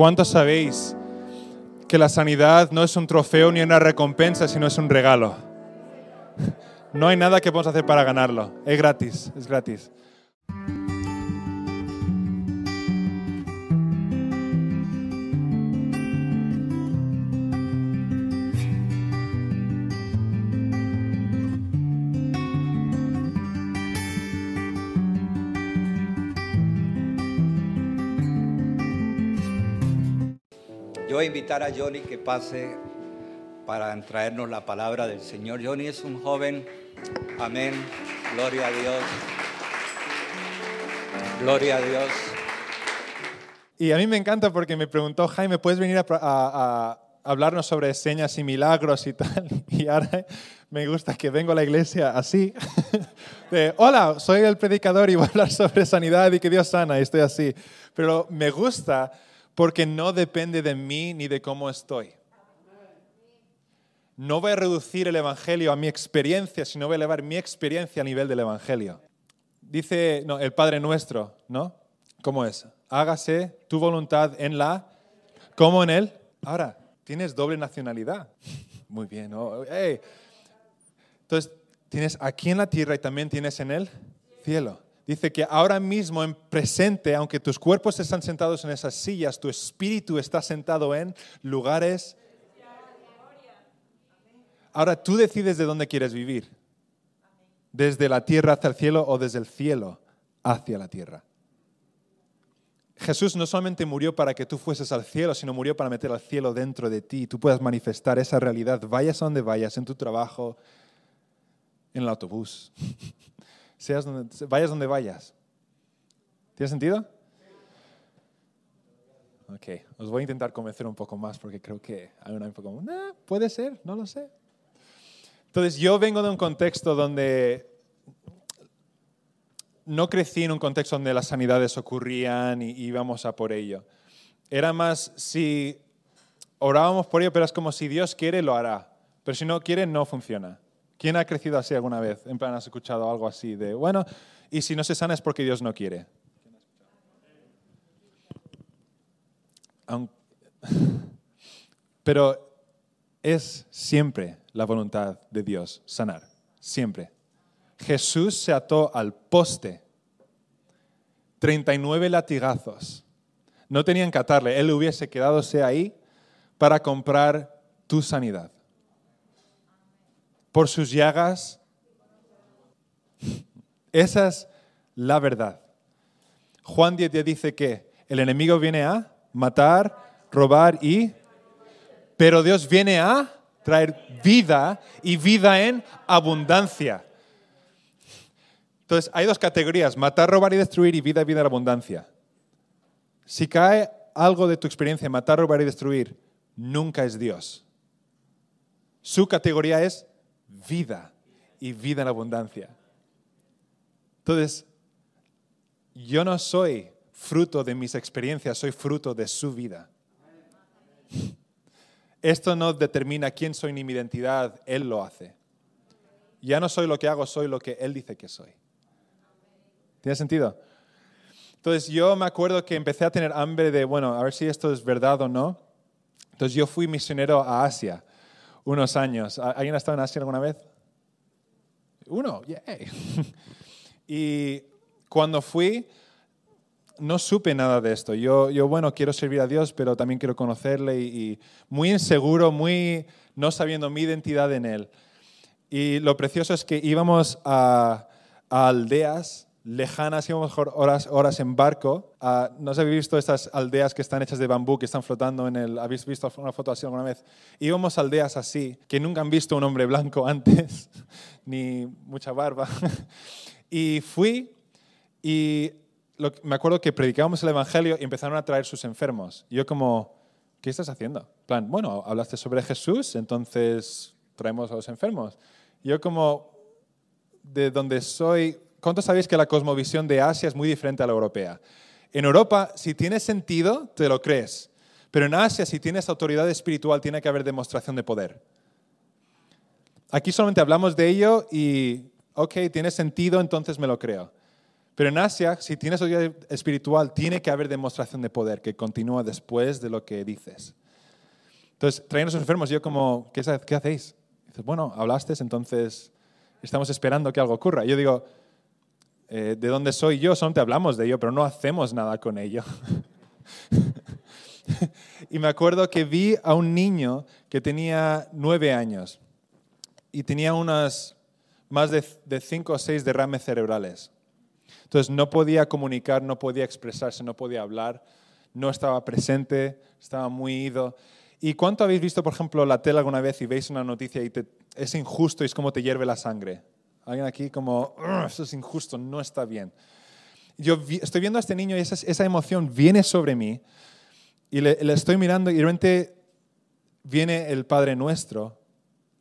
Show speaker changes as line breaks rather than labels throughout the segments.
¿Cuántos sabéis que la sanidad no es un trofeo ni una recompensa, sino es un regalo? No hay nada que podamos hacer para ganarlo. Es gratis, es gratis.
Invitar a Johnny que pase para traernos la palabra del Señor. Johnny es un joven, amén, gloria a Dios, gloria a Dios.
Y a mí me encanta porque me preguntó, Jaime, ¿puedes venir a, a- a hablarnos sobre señas y milagros y tal? Y ahora me gusta que vengo a la iglesia así. De, Hola, soy el predicador y voy a hablar sobre sanidad y que Dios sana y estoy así. Pero me gusta porque no depende de mí ni de cómo estoy. No voy a reducir el Evangelio a mi experiencia, sino voy a elevar mi experiencia al nivel del Evangelio. Dice no, el Padre Nuestro, ¿no? ¿Cómo es? Hágase tu voluntad en la, como en él. Ahora, tienes doble nacionalidad. Muy bien, ¿no? Ey. Entonces, tienes aquí en la tierra y también tienes en el cielo. Dice que ahora mismo en presente, aunque tus cuerpos están sentados en esas sillas, tu espíritu está sentado en lugares. Ahora tú decides de dónde quieres vivir. Desde la tierra hacia el cielo o desde el cielo hacia la tierra. Jesús no solamente murió para que tú fueses al cielo, sino murió para meter al cielo dentro de ti. Tú puedas manifestar esa realidad, vayas a donde vayas, en tu trabajo, en el autobús, seas vayas donde vayas. ¿Tiene sentido? Ok, os voy a intentar convencer un poco más porque creo que hay una época como, "Nah, puede ser, no lo sé. Entonces yo vengo de un contexto donde no crecí en un contexto donde las sanidades ocurrían y íbamos a por ello. Era más si orábamos por ello, pero es como si Dios quiere, lo hará. Pero si no quiere, no funciona. ¿Quién ha crecido así alguna vez? En plan, has escuchado algo así de, bueno, y si no se sana es porque Dios no quiere. Pero es siempre la voluntad de Dios sanar, siempre. Jesús se ató al poste, 39 latigazos. No tenían que atarle, él hubiese quedadose ahí para comprar tu sanidad. Por sus llagas, esa es la verdad. Juan 10 dice que el enemigo viene a matar, robar y... Pero Dios viene a traer vida y vida en abundancia. Entonces, hay dos categorías, matar, robar y destruir y vida, vida en abundancia. Si cae algo de tu experiencia, matar, robar y destruir, nunca es Dios. Su categoría es vida y vida en abundancia. Entonces, yo no soy fruto de mis experiencias, soy fruto de su vida. Esto no determina quién soy ni mi identidad, Él lo hace. Ya no soy lo que hago, soy lo que Él dice que soy. ¿Tiene sentido? Entonces yo me acuerdo que empecé a tener hambre de, bueno, a ver si esto es verdad o no. Entonces yo fui misionero a Asia unos años. ¿Alguien ha estado en Asia alguna vez? Uno, yay. Y cuando fui, no supe nada de esto. Yo, yo, bueno, quiero servir a Dios, pero también quiero conocerle y, y muy inseguro, muy no sabiendo mi identidad en Él. Y lo precioso es que íbamos a, a aldeas lejanas, íbamos horas, horas en barco. Uh, ¿No os habéis visto estas aldeas que están hechas de bambú, que están flotando en el... ¿Habéis visto una foto así alguna vez? Íbamos a aldeas así, que nunca han visto un hombre blanco antes, ni mucha barba. y fui y lo, me acuerdo que predicábamos el Evangelio y empezaron a traer sus enfermos. Y yo como, ¿qué estás haciendo? En plan, bueno, hablaste sobre Jesús, entonces traemos a los enfermos. Y yo como, de donde soy, ¿cuántos sabéis que la cosmovisión de Asia es muy diferente a la europea? En Europa, si tiene sentido, te lo crees. Pero en Asia, si tienes autoridad espiritual, tiene que haber demostración de poder. Aquí solamente hablamos de ello y, ok, tiene sentido, entonces me lo creo. Pero en Asia, si tienes autoridad espiritual, tiene que haber demostración de poder que continúa después de lo que dices. Entonces, traen los enfermos, yo como, ¿qué, qué hacéis? Dices, bueno, hablaste, entonces estamos esperando que algo ocurra. Yo digo, eh, ¿de dónde soy yo? Solo te hablamos de ello, pero no hacemos nada con ello. y me acuerdo que vi a un niño que tenía nueve años y tenía unas más de, cinco o seis derrames cerebrales. Entonces no podía comunicar, no podía expresarse, no podía hablar, no estaba presente, estaba muy ido. ¿Y cuánto habéis visto, por ejemplo, la tele alguna vez y veis una noticia y es injusto y es como te hierve la sangre? Alguien aquí como, eso es injusto, no está bien. Yo estoy viendo a este niño y esa, emoción viene sobre mí y le, le, estoy mirando y de repente viene el Padre Nuestro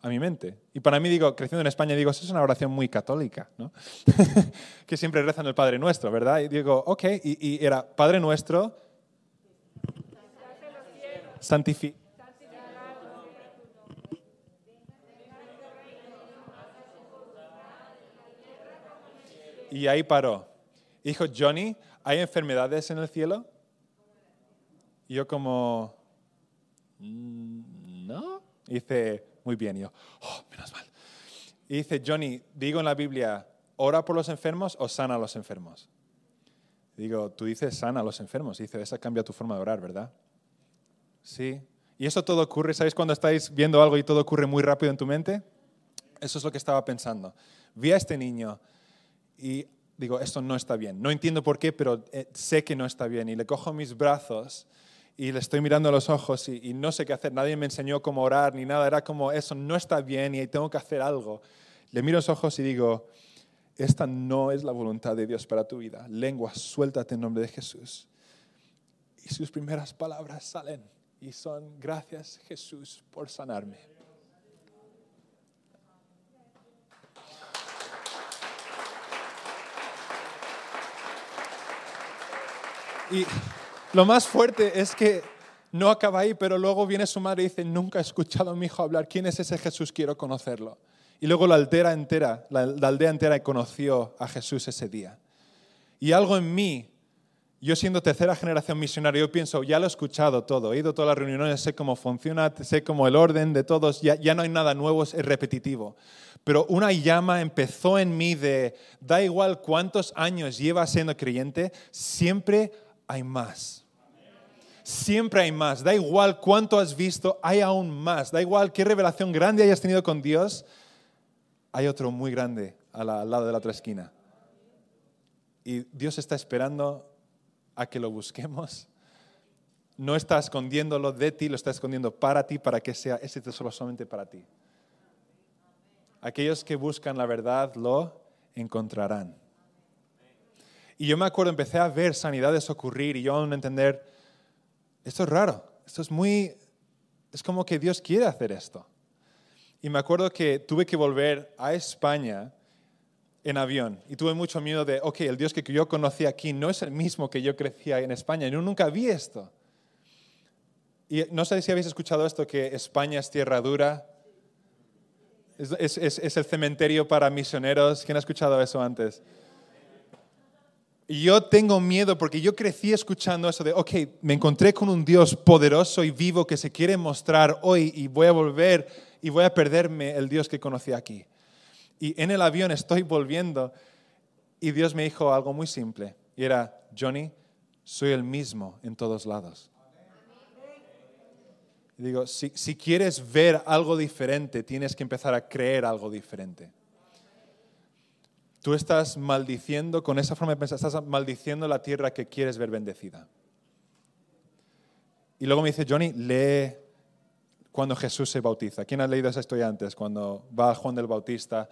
a mi mente. Y para mí, digo, creciendo en España, digo, eso es una oración muy católica, ¿no? que siempre rezan el Padre Nuestro, ¿verdad? Y digo, ok, y, y era Padre Nuestro, santificado Y ahí paró. Dijo, Johnny, ¿hay enfermedades en el cielo? Y yo como, mm, no. Dice, muy bien. Y yo, oh, menos mal. Y dice, Johnny, digo en la Biblia, ¿ora por los enfermos o sana a los enfermos? Digo, tú dices sana a los enfermos. Y dice, esa cambia tu forma de orar, ¿verdad? Sí. Y eso todo ocurre, ¿sabéis cuando estáis viendo algo y todo ocurre muy rápido en tu mente? Eso es lo que estaba pensando. Vi a este niño y digo, esto no está bien. No entiendo por qué, pero eh, sé que no está bien. Y le cojo mis brazos y le estoy mirando a los ojos y, no sé qué hacer. Nadie me enseñó cómo orar ni nada. Era como, eso no está bien y tengo que hacer algo. Le miro los ojos y digo, esta no es la voluntad de Dios para tu vida. Lengua, suéltate en nombre de Jesús. Y sus primeras palabras salen y son, gracias Jesús por sanarme. Y lo más fuerte es que no acaba ahí, pero luego viene su madre y dice, nunca he escuchado a mi hijo hablar, ¿quién es ese Jesús? Quiero conocerlo. Y luego la aldea entera, la, aldea entera conoció a Jesús ese día. Y algo en mí, yo siendo tercera generación misionaria, yo pienso, ya lo he escuchado todo, he ido a todas las reuniones, sé cómo funciona, sé cómo el orden de todos, ya, ya no hay nada nuevo, es repetitivo. Pero una llama empezó en mí de, da igual cuántos años llevas siendo creyente, siempre hay más. Siempre hay más. Da igual cuánto has visto, hay aún más. Da igual qué revelación grande hayas tenido con Dios, hay otro muy grande al lado de la otra esquina. Y Dios está esperando a que lo busquemos. No está escondiéndolo de ti, lo está escondiendo para ti, para que sea ese tesoro solamente para ti. Aquellos que buscan la verdad lo encontrarán. Y yo me acuerdo, empecé a ver sanidades ocurrir y yo a entender, esto es raro, esto es muy, es como que Dios quiere hacer esto. Y me acuerdo que tuve que volver a España en avión y tuve mucho miedo de, ok, el Dios que yo conocí aquí no es el mismo que yo crecía en España. Yo nunca vi esto. Y no sé si habéis escuchado esto, que España es tierra dura. Es, es el cementerio para misioneros. ¿Quién ha escuchado eso antes? Yo tengo miedo porque yo crecí escuchando eso de, ok, me encontré con un Dios poderoso y vivo que se quiere mostrar hoy y voy a volver y voy a perderme el Dios que conocí aquí. Y en el avión estoy volviendo y Dios me dijo algo muy simple. Y era, Johnny, soy el mismo en todos lados. Y digo, si, si quieres ver algo diferente, tienes que empezar a creer algo diferente. Tú estás maldiciendo, con esa forma de pensar, estás maldiciendo la tierra que quieres ver bendecida. Y luego me dice, Johnny, lee cuando Jesús se bautiza. ¿Quién ha leído esa historia antes? Cuando va Juan del Bautista,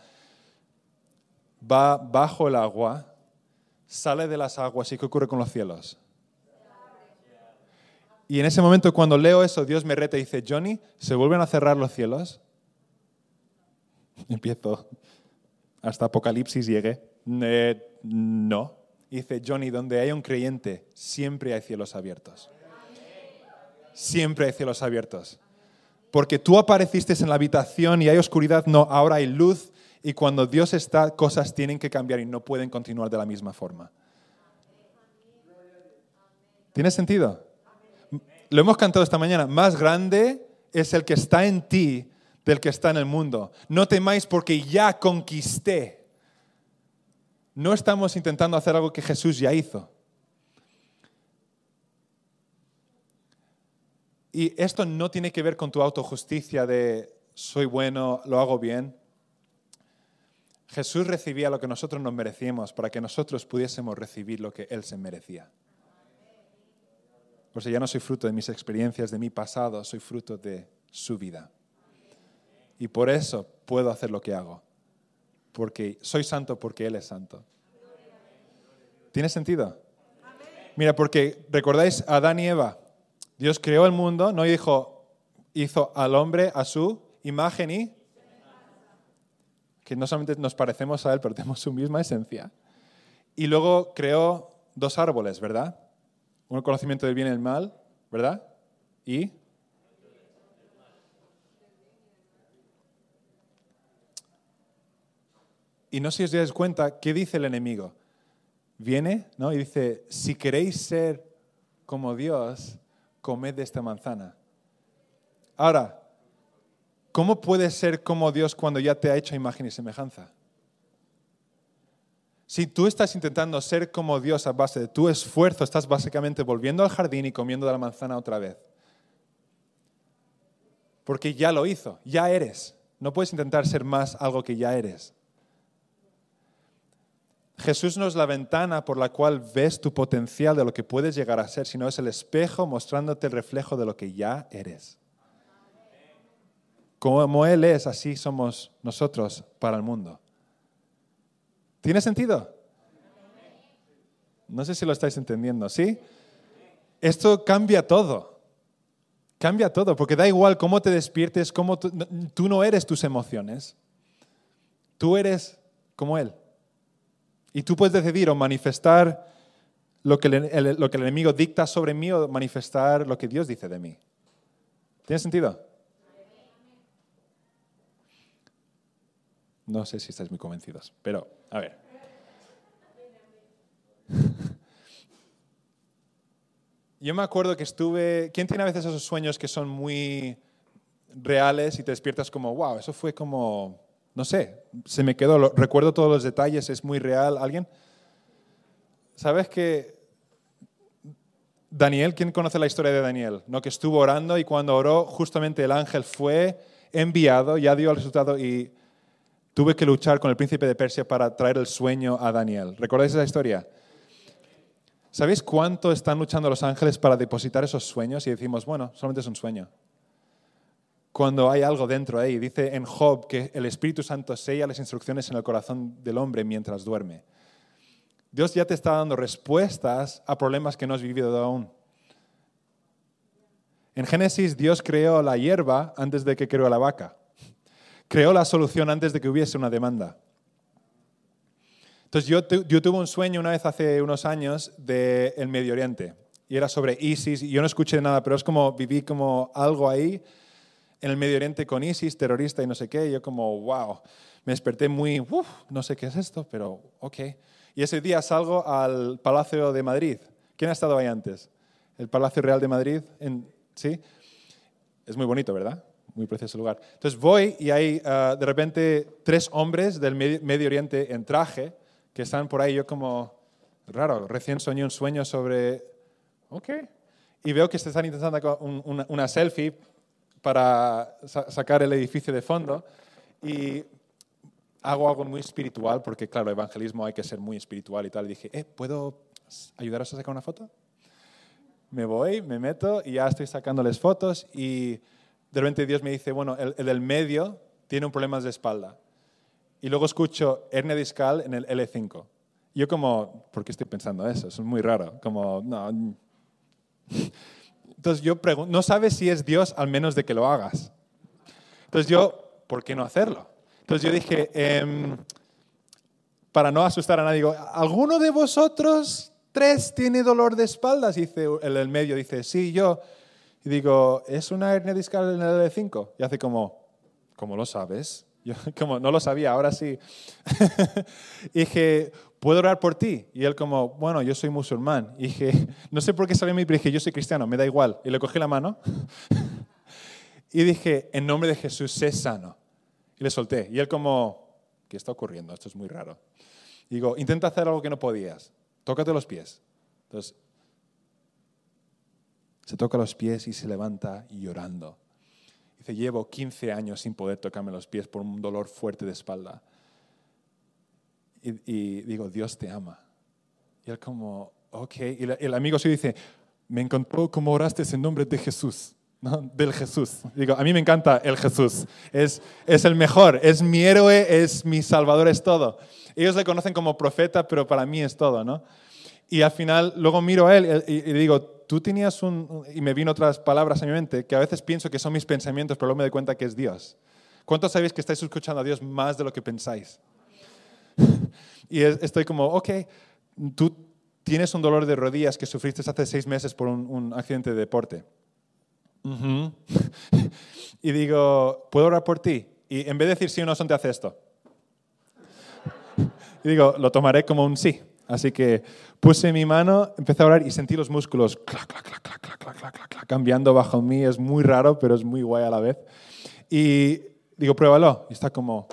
va bajo el agua, sale de las aguas y ¿qué ocurre con los cielos? Y en ese momento cuando leo eso, Dios me reta y dice, Johnny, ¿se vuelven a cerrar los cielos? Y empiezo, hasta Apocalipsis llegue. Eh, no. Dice Johnny, donde hay un creyente, siempre hay cielos abiertos. Siempre hay cielos abiertos. Porque tú apareciste en la habitación y hay oscuridad, no, ahora hay luz Y cuando Dios está, cosas tienen que cambiar y no pueden continuar de la misma forma. ¿Tiene sentido? Lo hemos cantado esta mañana. Más grande es el que está en ti del que está en el mundo. No temáis porque ya conquisté. No estamos intentando hacer algo que Jesús ya hizo. Y esto no tiene que ver con tu autojusticia de soy bueno, lo hago bien. Jesús recibía lo que nosotros nos merecíamos para que nosotros pudiésemos recibir lo que Él se merecía. Por ya no soy fruto de mis experiencias, de mi pasado, soy fruto de su vida. Y por eso puedo hacer lo que hago. Porque soy santo porque Él es santo. ¿Tiene sentido? Mira, porque recordáis a Adán y Eva. Dios creó el mundo, no dijo, hizo al hombre a su imagen y que no solamente nos parecemos a Él, pero tenemos su misma esencia. Y luego creó dos árboles, ¿verdad? Un conocimiento del bien y el mal, ¿verdad? Y Y no sé si os dais cuenta, ¿qué dice el enemigo? Viene ¿no? y dice, si queréis ser como Dios, comed de esta manzana. Ahora, ¿cómo puedes ser como Dios cuando ya te ha hecho imagen y semejanza? Si tú estás intentando ser como Dios a base de tu esfuerzo, estás básicamente volviendo al jardín y comiendo de la manzana otra vez. Porque ya lo hizo, ya eres. No puedes intentar ser más algo que ya eres. Jesús no es la ventana por la cual ves tu potencial de lo que puedes llegar a ser, sino es el espejo mostrándote el reflejo de lo que ya eres. Como Él es, así somos nosotros para el mundo. ¿Tiene sentido? No sé si lo estáis entendiendo, ¿sí? Esto cambia todo. Cambia todo, porque da igual cómo te despiertes, cómo tú, tú no eres tus emociones. Tú eres como Él. Y tú puedes decidir o manifestar lo que, el, lo que el enemigo dicta sobre mí o manifestar lo que Dios dice de mí. ¿Tiene sentido? No sé si estáis muy convencidos, pero a ver. Yo me acuerdo que estuve... ¿Quién tiene a veces esos sueños que son muy reales y te despiertas como, wow, eso fue como no sé, se me quedó, recuerdo todos los detalles, es muy real. ¿Alguien? ¿Sabes que Daniel, ¿quién conoce la historia de Daniel? ¿No? Que estuvo orando y cuando oró, justamente el ángel fue enviado, ya dio el resultado y tuve que luchar con el príncipe de Persia para traer el sueño a Daniel. ¿Recordáis esa historia? ¿Sabéis cuánto están luchando los ángeles para depositar esos sueños? Y decimos, bueno, solamente es un sueño cuando hay algo dentro ahí. Dice en Job que el Espíritu Santo sella las instrucciones en el corazón del hombre mientras duerme. Dios ya te está dando respuestas a problemas que no has vivido aún. En Génesis Dios creó la hierba antes de que creó la vaca. Creó la solución antes de que hubiese una demanda. Entonces yo, yo tuve un sueño una vez hace unos años del Medio Oriente y era sobre ISIS y yo no escuché nada, pero es como viví como algo ahí en el Medio Oriente con ISIS, terrorista y no sé qué. Yo como, wow, me desperté muy, uff, no sé qué es esto, pero ok. Y ese día salgo al Palacio de Madrid. ¿Quién ha estado ahí antes? El Palacio Real de Madrid, en, ¿sí? Es muy bonito, ¿verdad? Muy precioso lugar. Entonces voy y hay ah, de repente tres hombres del Medio Oriente en traje que están por ahí. Yo como, raro, recién soñé un sueño sobre, ok. Y veo que se están intentando una, una selfie para sacar el edificio de fondo y hago algo muy espiritual, porque claro, evangelismo hay que ser muy espiritual y tal. Y dije, eh, ¿puedo ayudaros a sacar una foto? Me voy, me meto y ya estoy sacándoles fotos y de repente Dios me dice, bueno, el, del medio tiene un problema de espalda. Y luego escucho hernia discal en el L5. yo como, ¿por qué estoy pensando eso? es muy raro. Como, no. Entonces yo pregunto, no sabes si es Dios al menos de que lo hagas. Entonces yo, ¿por qué no hacerlo? Entonces yo dije, em, para no asustar a nadie, digo, ¿alguno de vosotros tres tiene dolor de espaldas? Dice el medio, dice, sí, yo. Y digo, ¿es una hernia discal en el L5? Y hace como, ¿cómo lo sabes? Yo como no lo sabía, ahora sí. y dije, ¿puedo orar por ti? Y él como, bueno, yo soy musulmán. Y dije, no sé por qué sabía mi pero dije, yo soy cristiano, me da igual. Y le cogí la mano y dije, en nombre de Jesús, sé sano. Y le solté. Y él como, ¿qué está ocurriendo? Esto es muy raro. Y digo, intenta hacer algo que no podías. Tócate los pies. Entonces, se toca los pies y se levanta llorando. Dice, llevo 15 años sin poder tocarme los pies por un dolor fuerte de espalda. Y, digo, Dios te ama. Y él como, ok. Y el amigo sí dice, me encantó cómo oraste en nombre de Jesús. ¿no? Del Jesús. Digo, a mí me encanta el Jesús. Es, es el mejor, es mi héroe, es mi salvador, es todo. Ellos le conocen como profeta, pero para mí es todo, ¿no? Y al final, luego miro a él y, digo, tú tenías un... Y me vino otras palabras a mi mente, que a veces pienso que son mis pensamientos, pero luego me doy cuenta que es Dios. ¿Cuántos sabéis que estáis escuchando a Dios más de lo que pensáis? Y estoy como, ok, tú tienes un dolor de rodillas que sufriste hace seis meses por un, accidente de deporte. y digo, ¿puedo orar por ti? Y en vez de decir sí o no, son te hace esto. y digo, lo tomaré como un sí. Así que puse mi mano, empecé a orar y sentí los músculos clac, clac, clac, clac, clac, clac, clac, clac, cambiando bajo mí. Es muy raro, pero es muy guay a la vez. Y digo, pruébalo. Y está como,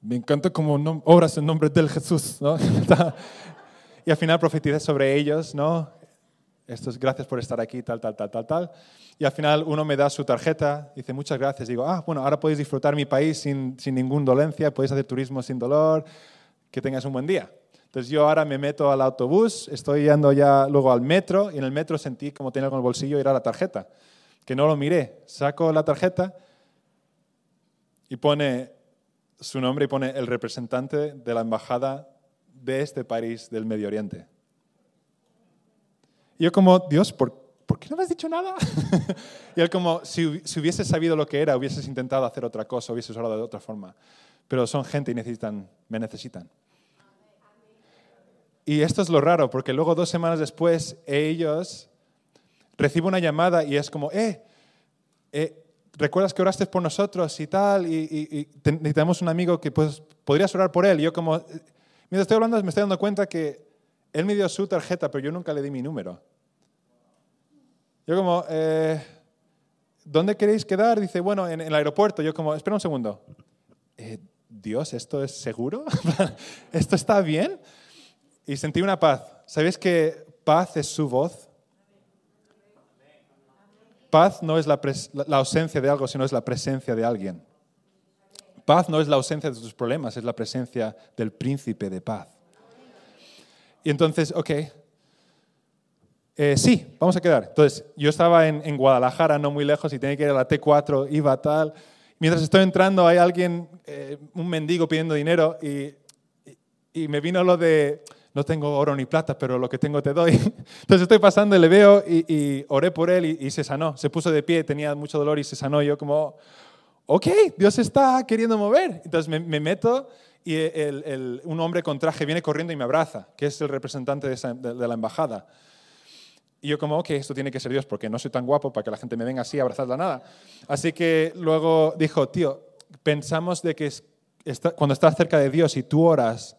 me encanta como obras en nombre del Jesús. ¿no? y al final profeticé sobre ellos, ¿no? Esto es gracias por estar aquí, tal, tal, tal, tal, tal. Y al final uno me da su tarjeta, dice muchas gracias. Digo, ah, bueno, ahora podéis disfrutar mi país sin, sin ninguna dolencia, podéis hacer turismo sin dolor, que tengas un buen día. Entonces yo ahora me meto al autobús, estoy yendo ya luego al metro y en el metro sentí como tenía con el bolsillo ir a la tarjeta, que no lo miré. Saco la tarjeta y pone su nombre y pone el representante de la embajada de este país del Medio Oriente. Y yo como, Dios, ¿por, ¿por qué no me has dicho nada? y él como, si, si hubieses sabido lo que era, hubieses intentado hacer otra cosa, hubieses orado de otra forma. Pero son gente y necesitan, me necesitan. Y esto es lo raro, porque luego dos semanas después ellos reciben una llamada y es como, eh, eh ¿recuerdas que oraste por nosotros y tal? Y, necesitamos un amigo que pues, podrías orar por él. Y yo como, mientras estoy hablando me estoy dando cuenta que él me dio su tarjeta, pero yo nunca le di mi número. Yo como, eh, ¿dónde queréis quedar? Dice, bueno, en, el aeropuerto. Yo como, espera un segundo. Eh, Dios, ¿esto es seguro? ¿Esto está bien? Y sentí una paz. ¿Sabéis que paz es su voz? Paz no es la, ausencia de algo, sino es la presencia de alguien. Paz no es la ausencia de tus problemas, es la presencia del príncipe de paz. Y entonces, ok, eh, sí, vamos a quedar. Entonces, yo estaba en, Guadalajara, no muy lejos, y tenía que ir a la T4, iba tal. Mientras estoy entrando, hay alguien, eh, un mendigo pidiendo dinero, y, y me vino lo de, no tengo oro ni plata, pero lo que tengo te doy. Entonces estoy pasando y le veo y, oré por él y, se sanó. Se puso de pie, tenía mucho dolor y se sanó. yo como, ok, Dios está queriendo mover. Entonces me, meto y un hombre con traje viene corriendo y me abraza, que es el representante de, la embajada. Y yo como, ok, esto tiene que ser Dios porque no soy tan guapo para que la gente me venga así a abrazar la nada. Así que luego dijo, tío, pensamos de que cuando estás cerca de Dios y tú oras,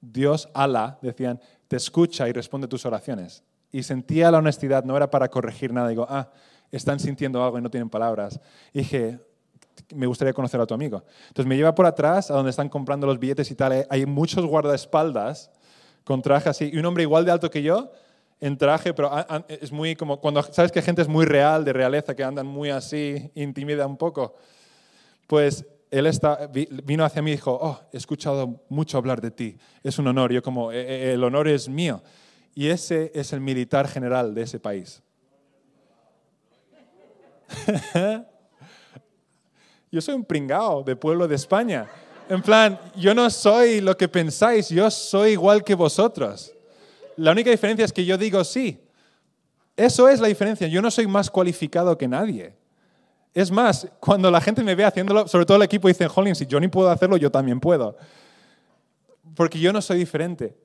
Dios, Allah, decían, te escucha y responde tus oraciones. Y sentía la honestidad, no era para corregir nada. Digo, ah, están sintiendo algo y no tienen palabras. Y dije, me gustaría conocer a tu amigo. Entonces me lleva por atrás, a donde están comprando los billetes y tal. Hay muchos guardaespaldas con traje así. Y un hombre igual de alto que yo, en traje, pero es muy como, cuando sabes que gente es muy real, de realeza, que andan muy así, intimida un poco. Pues él está, vino hacia mí y dijo, oh, he escuchado mucho hablar de ti, es un honor. Yo como, e, e, el honor es mío. Y ese es el militar general de ese país. yo soy un pringao de pueblo de España. En plan, yo no soy lo que pensáis, yo soy igual que vosotros. La única diferencia es que yo digo sí. Eso es la diferencia. Yo no soy más cualificado que nadie. Es más, cuando la gente me ve haciéndolo, sobre todo el equipo dice, Jolín, si yo ni puedo hacerlo, yo también puedo. Porque yo no soy diferente.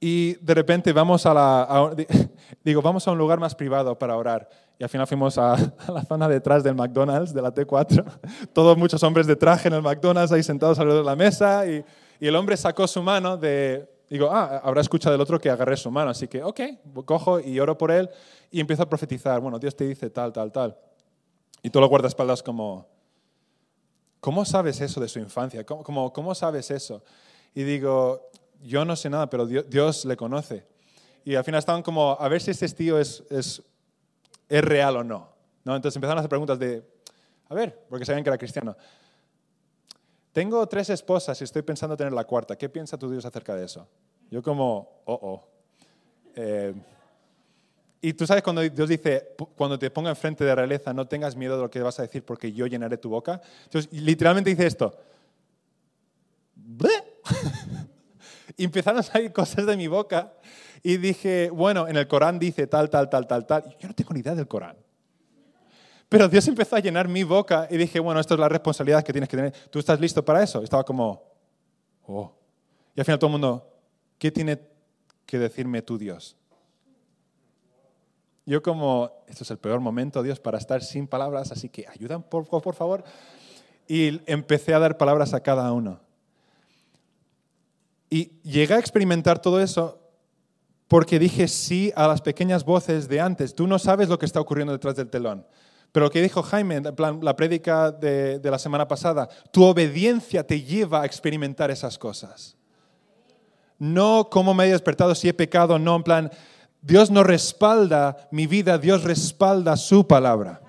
Y de repente vamos a la, digo, vamos a un lugar más privado para orar. Y al final fuimos a, la zona detrás del McDonald's, de la T4. Todos muchos hombres de traje en el McDonald's ahí sentados alrededor de la mesa. Y el hombre sacó su mano de... Digo, ah, habrá escuchado del otro que agarré su mano. Así que, ok, cojo y oro por él y empiezo a profetizar. Bueno, Dios te dice tal, tal, tal. Y tú lo guardaespaldas como, ¿cómo sabes eso de su infancia? ¿Cómo, cómo, cómo sabes eso? Y digo, yo no sé nada, pero Dios, Dios le conoce. Y al final estaban como, a ver si este tío es, es, es real o no. ¿no? Entonces empezaron a hacer preguntas de, a ver, porque sabían que era cristiano. Tengo tres esposas y estoy pensando tener la cuarta. ¿Qué piensa tu Dios acerca de eso? Yo como, oh, oh. Eh, y tú sabes cuando Dios dice, cuando te ponga enfrente de realeza, no tengas miedo de lo que vas a decir porque yo llenaré tu boca. Entonces, literalmente dice esto. Y empezaron a salir cosas de mi boca y dije, bueno, en el Corán dice tal, tal, tal, tal, tal. Yo no tengo ni idea del Corán. Pero Dios empezó a llenar mi boca y dije, bueno, esto es la responsabilidad que tienes que tener. ¿Tú estás listo para eso? Y estaba como, oh. Y al final todo el mundo, ¿qué tiene que decirme tu Dios? Yo como, esto es el peor momento, Dios, para estar sin palabras, así que ayudan, por, por favor. Y empecé a dar palabras a cada uno. Y llegué a experimentar todo eso porque dije sí a las pequeñas voces de antes. Tú no sabes lo que está ocurriendo detrás del telón. Pero lo que dijo Jaime, la prédica de, de la semana pasada, tu obediencia te lleva a experimentar esas cosas. No como me he despertado si he pecado, no, en plan, Dios no respalda mi vida, Dios respalda su palabra.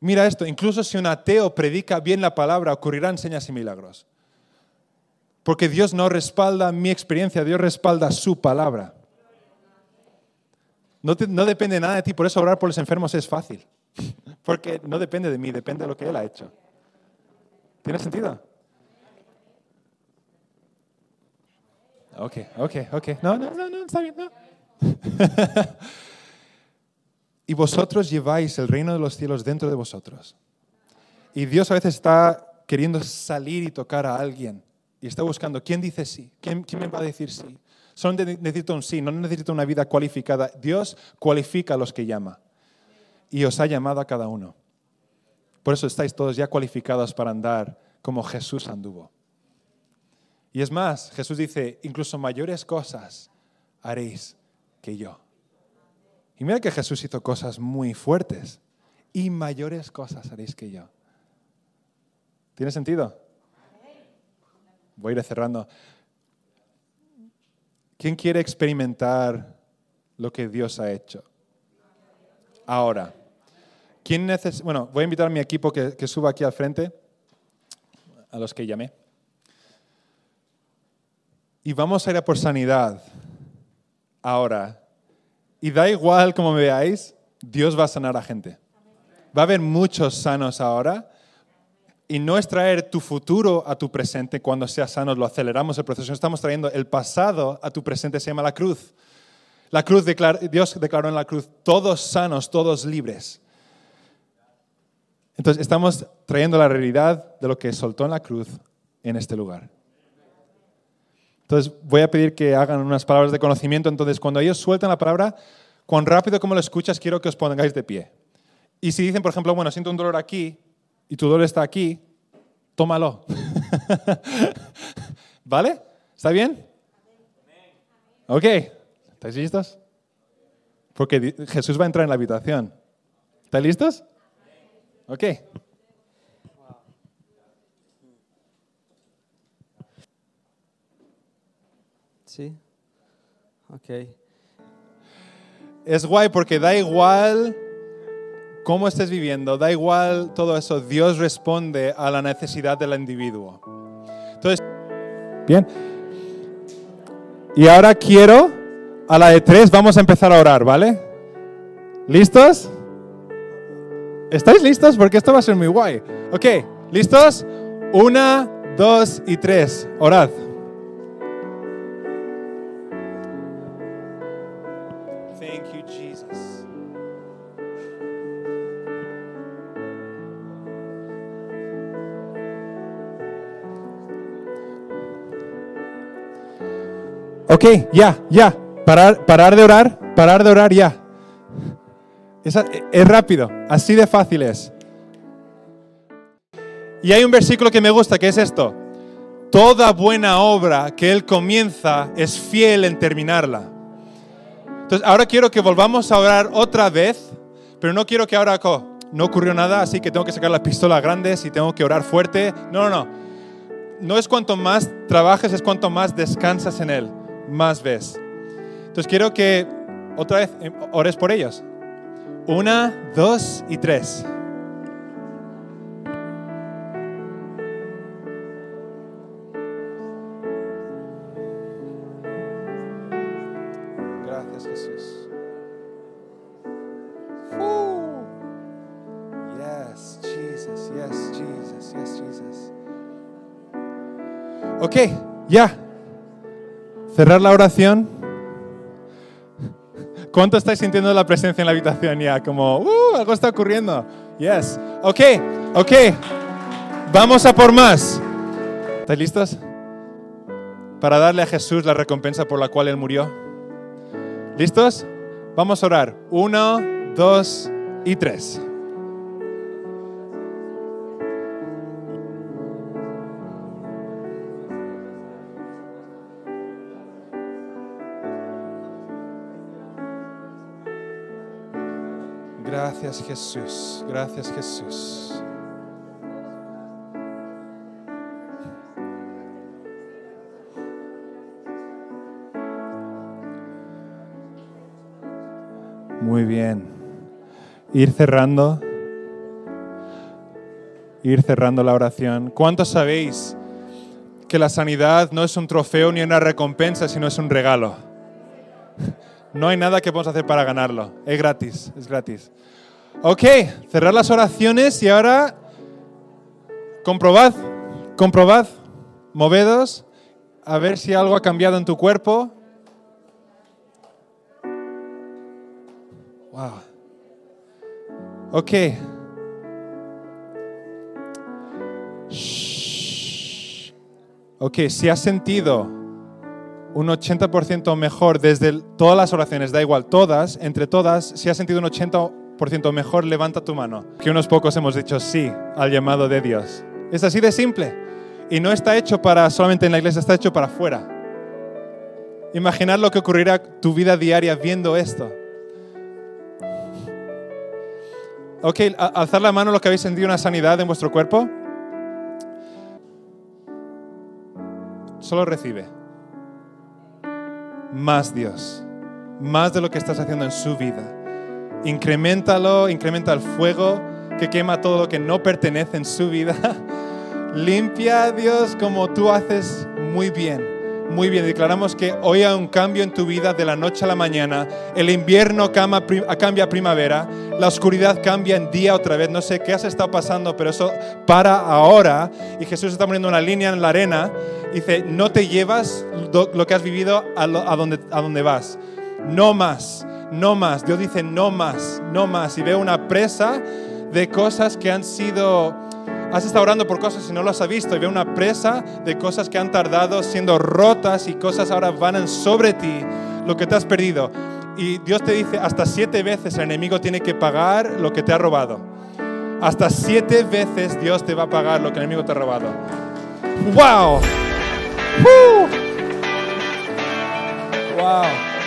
Mira esto, incluso si un ateo predica bien la palabra, ocurrirán señas y milagros. Porque Dios no respalda mi experiencia, Dios respalda su palabra. No, te- no depende nada de ti, por eso orar por los enfermos es fácil. Porque no depende de mí, depende de lo que Él ha hecho. ¿Tiene sentido? Ok, ok, ok. No, no, no, no, está bien, no. y vosotros lleváis el reino de los cielos dentro de vosotros. Y Dios a veces está queriendo salir y tocar a alguien. Y está buscando, ¿quién dice sí? ¿Quién, quién me va a decir sí? Solo ne- necesito un sí, no necesito una vida cualificada. Dios cualifica a los que llama. Y os ha llamado a cada uno. Por eso estáis todos ya cualificados para andar como Jesús anduvo. Y es más, Jesús dice, incluso mayores cosas haréis que yo. Y mira que Jesús hizo cosas muy fuertes. Y mayores cosas haréis que yo. ¿Tiene sentido? Voy a ir cerrando. ¿Quién quiere experimentar lo que Dios ha hecho? Ahora. ¿Quién neces bueno, voy a invitar a mi equipo que, que suba aquí al frente, a los que llamé. Y vamos a ir a por sanidad. Ahora. Y da igual como me veáis, Dios va a sanar a gente. Va a haber muchos sanos ahora. Y no es traer tu futuro a tu presente cuando seas sano, lo aceleramos el proceso. Estamos trayendo el pasado a tu presente, se llama la cruz. La cruz, Dios declaró en la cruz, todos sanos, todos libres. Entonces, estamos trayendo la realidad de lo que soltó en la cruz en este lugar. Entonces, voy a pedir que hagan unas palabras de conocimiento. Entonces, cuando ellos sueltan la palabra, cuán rápido como lo escuchas, quiero que os pongáis de pie. Y si dicen, por ejemplo, bueno, siento un dolor aquí y tu dolor está aquí, tómalo. ¿Vale? ¿Está bien? Ok. ¿Estáis listos? Porque Jesús va a entrar en la habitación. ¿Estáis listos? Ok.
Sí. Ok.
Es guay porque da igual cómo estés viviendo, da igual todo eso, Dios responde a la necesidad del individuo. Entonces, bien. Y ahora quiero, a la de tres, vamos a empezar a orar, ¿vale? ¿Listos? ¿Estáis listos? Porque esto va a ser muy guay. Ok, ¿listos? Una, dos y tres. Orad. Ok, ya, ya. Parar, parar de orar, parar de orar ya. Es, es rápido, así de fácil es. Y hay un versículo que me gusta, que es esto. Toda buena obra que Él comienza es fiel en terminarla. Entonces, ahora quiero que volvamos a orar otra vez, pero no quiero que ahora co, no ocurrió nada, así que tengo que sacar las pistolas grandes y tengo que orar fuerte. No, no, no. No es cuanto más trabajes, es cuanto más descansas en Él, más ves. Entonces quiero que otra vez em, ores por ellos. Una, dos y tres. Gracias Jesús. Uh. Yes, Jesus, yes, Jesus, yes, Jesus. Ok, ya. Cerrar la oración. ¿Cuánto estáis sintiendo la presencia en la habitación ya? Como, uh, algo está ocurriendo. Yes. Ok, ok. Vamos a por más. ¿Estáis listos? Para darle a Jesús la recompensa por la cual Él murió. ¿Listos? Vamos a orar. Uno, dos y tres. Gracias Jesús, gracias Jesús. Muy bien. Ir cerrando. Ir cerrando la oración. ¿Cuántos sabéis que la sanidad no es un trofeo ni una recompensa, sino es un regalo? No hay nada que podamos hacer para ganarlo. Es gratis, es gratis. Ok, cerrar las oraciones y ahora comprobad, comprobad, movedos, a ver si algo ha cambiado en tu cuerpo. Wow. Ok. Shh. Ok, si has sentido un 80% mejor desde todas las oraciones, da igual, todas, entre todas, si has sentido un 80% mejor, levanta tu mano. Que unos pocos hemos dicho sí al llamado de Dios. Es así de simple. Y no está hecho para solamente en la iglesia, está hecho para afuera. Imaginar lo que ocurrirá tu vida diaria viendo esto. Ok, alzar la mano lo que habéis sentido una sanidad en vuestro cuerpo. Solo recibe. Más Dios. Más de lo que estás haciendo en su vida. Incrementalo, incrementa el fuego que quema todo lo que no pertenece en su vida. Limpia a Dios como tú haces muy bien. Muy bien, declaramos que hoy hay un cambio en tu vida de la noche a la mañana. El invierno cambia a primavera. La oscuridad cambia en día otra vez. No sé qué has estado pasando, pero eso para ahora. Y Jesús está poniendo una línea en la arena. Dice, no te llevas lo que has vivido a donde, a donde vas. No más, no más. Dios dice, no más, no más. Y veo una presa de cosas que han sido Has estado orando por cosas y no las has visto y veo una presa de cosas que han tardado siendo rotas y cosas ahora van sobre ti, lo que te has perdido. Y Dios te dice, hasta siete veces el enemigo tiene que pagar lo que te ha robado. Hasta siete veces Dios te va a pagar lo que el enemigo te ha robado. ¡Wow! ¡Wow!